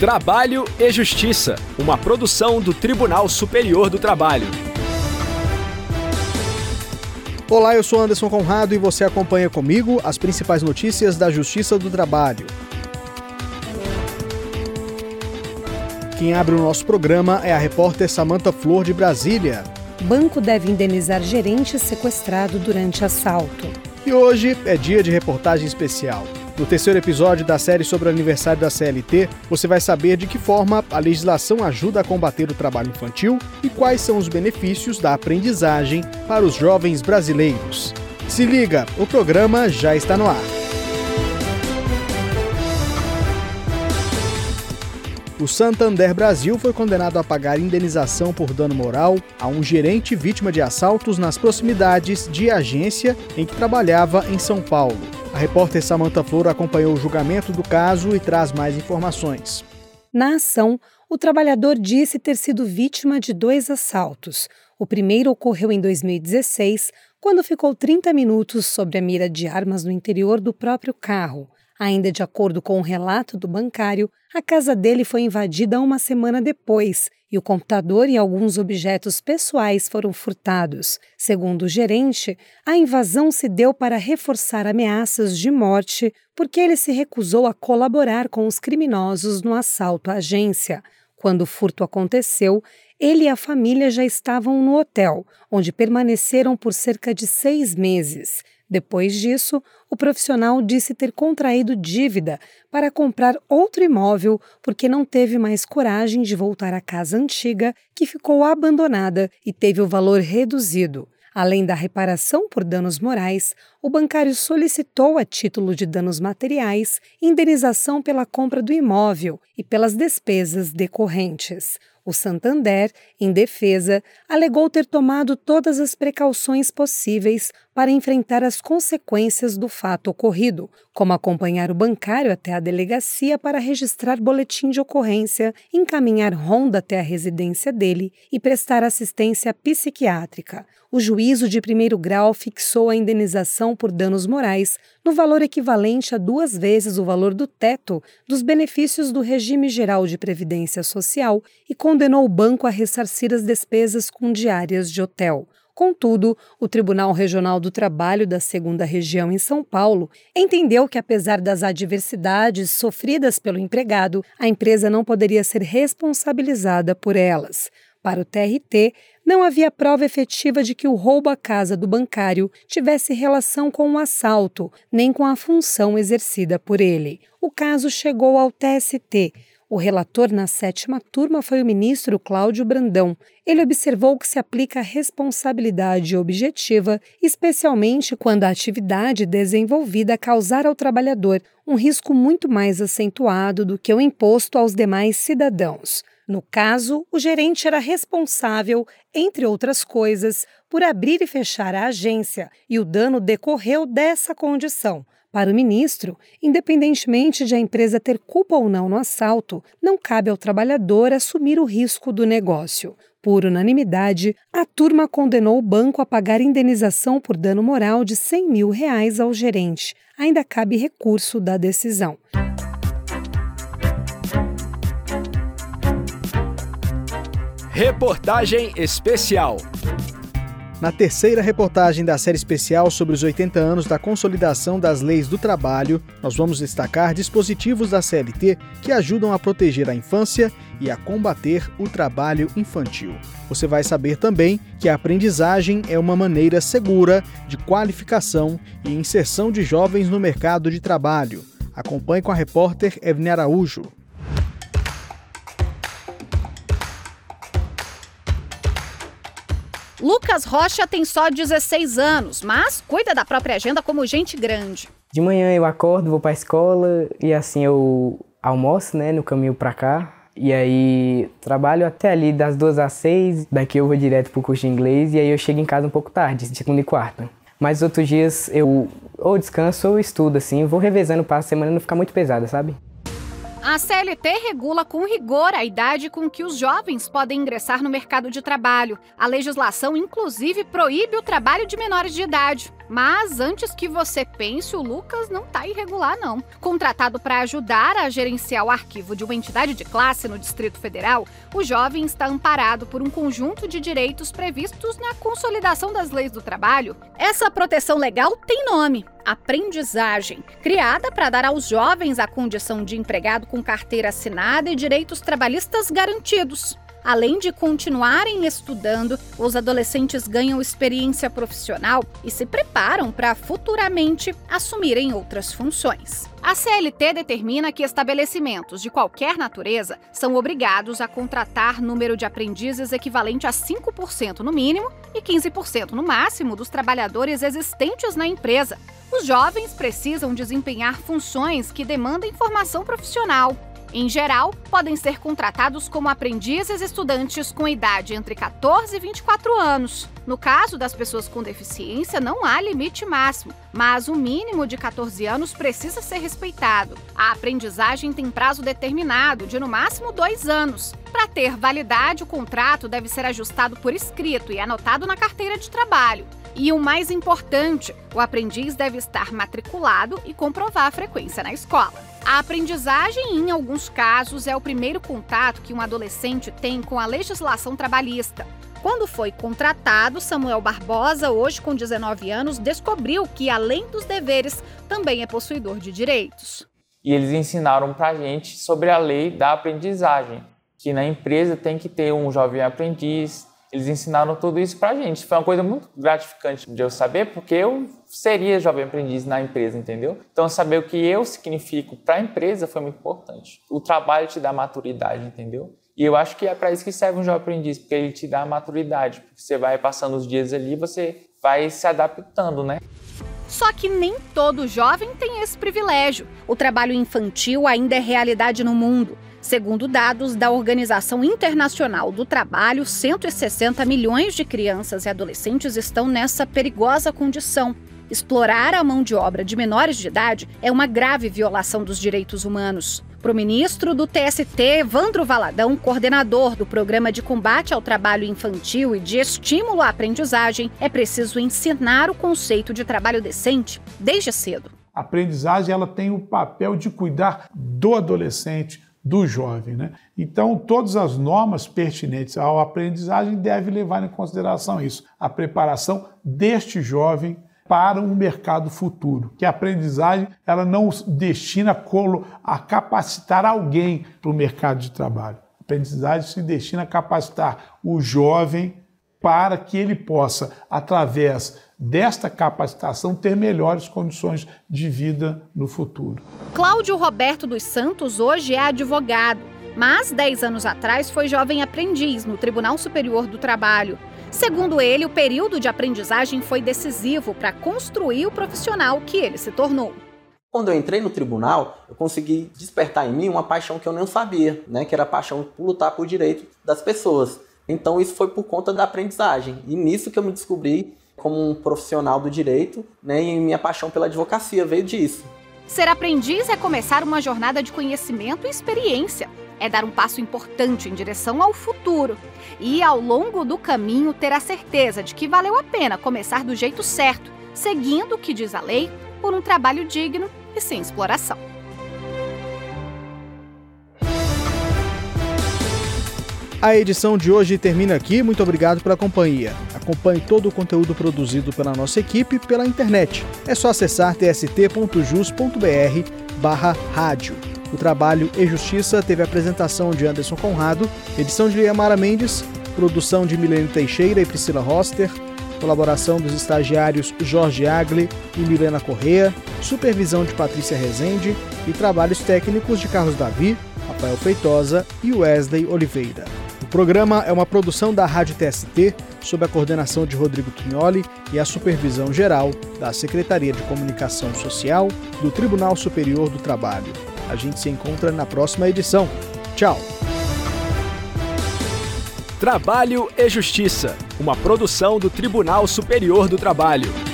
Trabalho e Justiça, uma produção do Tribunal Superior do Trabalho. Olá, eu sou Anderson Conrado e você acompanha comigo as principais notícias da Justiça do Trabalho. Quem abre o nosso programa é a repórter Samanta Flor de Brasília. Banco deve indenizar gerente sequestrado durante assalto. E hoje é dia de reportagem especial. No terceiro episódio da série sobre o aniversário da CLT, você vai saber de que forma a legislação ajuda a combater o trabalho infantil e quais são os benefícios da aprendizagem para os jovens brasileiros. Se liga, o programa já está no ar. O Santander Brasil foi condenado a pagar indenização por dano moral a um gerente vítima de assaltos nas proximidades de agência em que trabalhava em São Paulo. A repórter Samantha Flor acompanhou o julgamento do caso e traz mais informações. Na ação, o trabalhador disse ter sido vítima de dois assaltos. O primeiro ocorreu em 2016, quando ficou 30 minutos sobre a mira de armas no interior do próprio carro. Ainda de acordo com o relato do bancário, a casa dele foi invadida uma semana depois e o computador e alguns objetos pessoais foram furtados. Segundo o gerente, a invasão se deu para reforçar ameaças de morte porque ele se recusou a colaborar com os criminosos no assalto à agência. Quando o furto aconteceu, ele e a família já estavam no hotel, onde permaneceram por cerca de seis meses. Depois disso, o profissional disse ter contraído dívida para comprar outro imóvel porque não teve mais coragem de voltar à casa antiga, que ficou abandonada e teve o valor reduzido. Além da reparação por danos morais, o bancário solicitou, a título de danos materiais, indenização pela compra do imóvel e pelas despesas decorrentes. O Santander, em defesa, alegou ter tomado todas as precauções possíveis para enfrentar as consequências do fato ocorrido, como acompanhar o bancário até a delegacia para registrar boletim de ocorrência, encaminhar ronda até a residência dele e prestar assistência psiquiátrica. O juízo de primeiro grau fixou a indenização por danos morais no valor equivalente a duas vezes o valor do teto dos benefícios do regime geral de previdência social e condenou o banco a ressarcir as despesas com diárias de hotel. Contudo, o Tribunal Regional do Trabalho da Segunda Região em São Paulo entendeu que, apesar das adversidades sofridas pelo empregado, a empresa não poderia ser responsabilizada por elas. Para o TRT, não havia prova efetiva de que o roubo à casa do bancário tivesse relação com o assalto, nem com a função exercida por ele. O caso chegou ao TST. O relator na sétima turma foi o ministro Cláudio Brandão. Ele observou que se aplica responsabilidade objetiva, especialmente quando a atividade desenvolvida causar ao trabalhador um risco muito mais acentuado do que o imposto aos demais cidadãos. No caso, o gerente era responsável, entre outras coisas, por abrir e fechar a agência, e o dano decorreu dessa condição. Para o ministro, independentemente de a empresa ter culpa ou não no assalto, não cabe ao trabalhador assumir o risco do negócio. Por unanimidade, a turma condenou o banco a pagar indenização por dano moral de 100 mil reais ao gerente. Ainda cabe recurso da decisão. Reportagem especial. Na terceira reportagem da série especial sobre os 80 anos da consolidação das leis do trabalho, nós vamos destacar dispositivos da CLT que ajudam a proteger a infância e a combater o trabalho infantil. Você vai saber também que a aprendizagem é uma maneira segura de qualificação e inserção de jovens no mercado de trabalho. Acompanhe com a repórter Evne Araújo. Lucas Rocha tem só 16 anos, mas cuida da própria agenda como gente grande. De manhã eu acordo, vou para a escola e assim eu almoço, né, no caminho para cá. E aí trabalho até ali das duas às seis, daqui eu vou direto pro curso de inglês e aí eu chego em casa um pouco tarde, segunda e quarta. Mas outros dias eu ou descanso ou estudo, assim, vou revezando para a semana não ficar muito pesada, sabe? A CLT regula com rigor a idade com que os jovens podem ingressar no mercado de trabalho. A legislação, inclusive, proíbe o trabalho de menores de idade. Mas antes que você pense, o Lucas não tá irregular, não. Contratado para ajudar a gerenciar o arquivo de uma entidade de classe no Distrito Federal, o jovem está amparado por um conjunto de direitos previstos na Consolidação das Leis do Trabalho. Essa proteção legal tem nome: aprendizagem, criada para dar aos jovens a condição de empregado com carteira assinada e direitos trabalhistas garantidos. Além de continuarem estudando, os adolescentes ganham experiência profissional e se preparam para futuramente assumirem outras funções. A CLT determina que estabelecimentos de qualquer natureza são obrigados a contratar número de aprendizes equivalente a 5% no mínimo e 15% no máximo dos trabalhadores existentes na empresa. Os jovens precisam desempenhar funções que demandem formação profissional, em geral, podem ser contratados como aprendizes estudantes com idade entre 14 e 24 anos. No caso das pessoas com deficiência, não há limite máximo, mas o mínimo de 14 anos precisa ser respeitado. A aprendizagem tem prazo determinado, de no máximo dois anos. Para ter validade, o contrato deve ser ajustado por escrito e anotado na carteira de trabalho. E o mais importante, o aprendiz deve estar matriculado e comprovar a frequência na escola. A aprendizagem, em alguns casos, é o primeiro contato que um adolescente tem com a legislação trabalhista. Quando foi contratado, Samuel Barbosa, hoje com 19 anos, descobriu que, além dos deveres, também é possuidor de direitos. E eles ensinaram para a gente sobre a lei da aprendizagem, que na empresa tem que ter um jovem aprendiz, eles ensinaram tudo isso pra gente. Foi uma coisa muito gratificante de eu saber, porque eu seria jovem aprendiz na empresa, entendeu? Então, saber o que eu significo para a empresa foi muito importante. O trabalho te dá maturidade, entendeu? E eu acho que é para isso que serve um jovem aprendiz, porque ele te dá maturidade. Porque você vai passando os dias ali, você vai se adaptando, né? Só que nem todo jovem tem esse privilégio. O trabalho infantil ainda é realidade no mundo. Segundo dados da Organização Internacional do Trabalho, 160 milhões de crianças e adolescentes estão nessa perigosa condição. Explorar a mão de obra de menores de idade é uma grave violação dos direitos humanos. Para o ministro do TST, Evandro Valadão, coordenador do Programa de Combate ao Trabalho Infantil e de Estímulo à Aprendizagem, é preciso ensinar o conceito de trabalho decente desde cedo. A aprendizagem ela tem o papel de cuidar do adolescente, do jovem. Né? Então, todas as normas pertinentes à aprendizagem devem levar em consideração isso, a preparação deste jovem para um mercado futuro. Que a aprendizagem ela não destina a capacitar alguém para o mercado de trabalho. A aprendizagem se destina a capacitar o jovem para que ele possa, através desta capacitação, ter melhores condições de vida no futuro. Cláudio Roberto dos Santos hoje é advogado, mas 10 anos atrás foi jovem aprendiz no Tribunal Superior do Trabalho. Segundo ele, o período de aprendizagem foi decisivo para construir o profissional que ele se tornou. Quando eu entrei no tribunal, eu consegui despertar em mim uma paixão que eu não sabia, né, que era a paixão por lutar por direito das pessoas. Então isso foi por conta da aprendizagem. E nisso que eu me descobri como um profissional do direito, né, e minha paixão pela advocacia veio disso. Ser aprendiz é começar uma jornada de conhecimento e experiência. É dar um passo importante em direção ao futuro. E ao longo do caminho ter a certeza de que valeu a pena começar do jeito certo, seguindo o que diz a lei, por um trabalho digno e sem exploração. A edição de hoje termina aqui. Muito obrigado pela companhia. Acompanhe todo o conteúdo produzido pela nossa equipe pela internet. É só acessar tst.jus.br barra rádio. O trabalho e Justiça teve apresentação de Anderson Conrado, edição de Liamara Mendes, produção de Milene Teixeira e Priscila Roster, colaboração dos estagiários Jorge Agli e Milena Correa, supervisão de Patrícia Rezende e trabalhos técnicos de Carlos Davi, Rafael Feitosa e Wesley Oliveira programa é uma produção da Rádio TST, sob a coordenação de Rodrigo Quignoli e a supervisão geral da Secretaria de Comunicação Social do Tribunal Superior do Trabalho. A gente se encontra na próxima edição. Tchau! Trabalho e Justiça, uma produção do Tribunal Superior do Trabalho.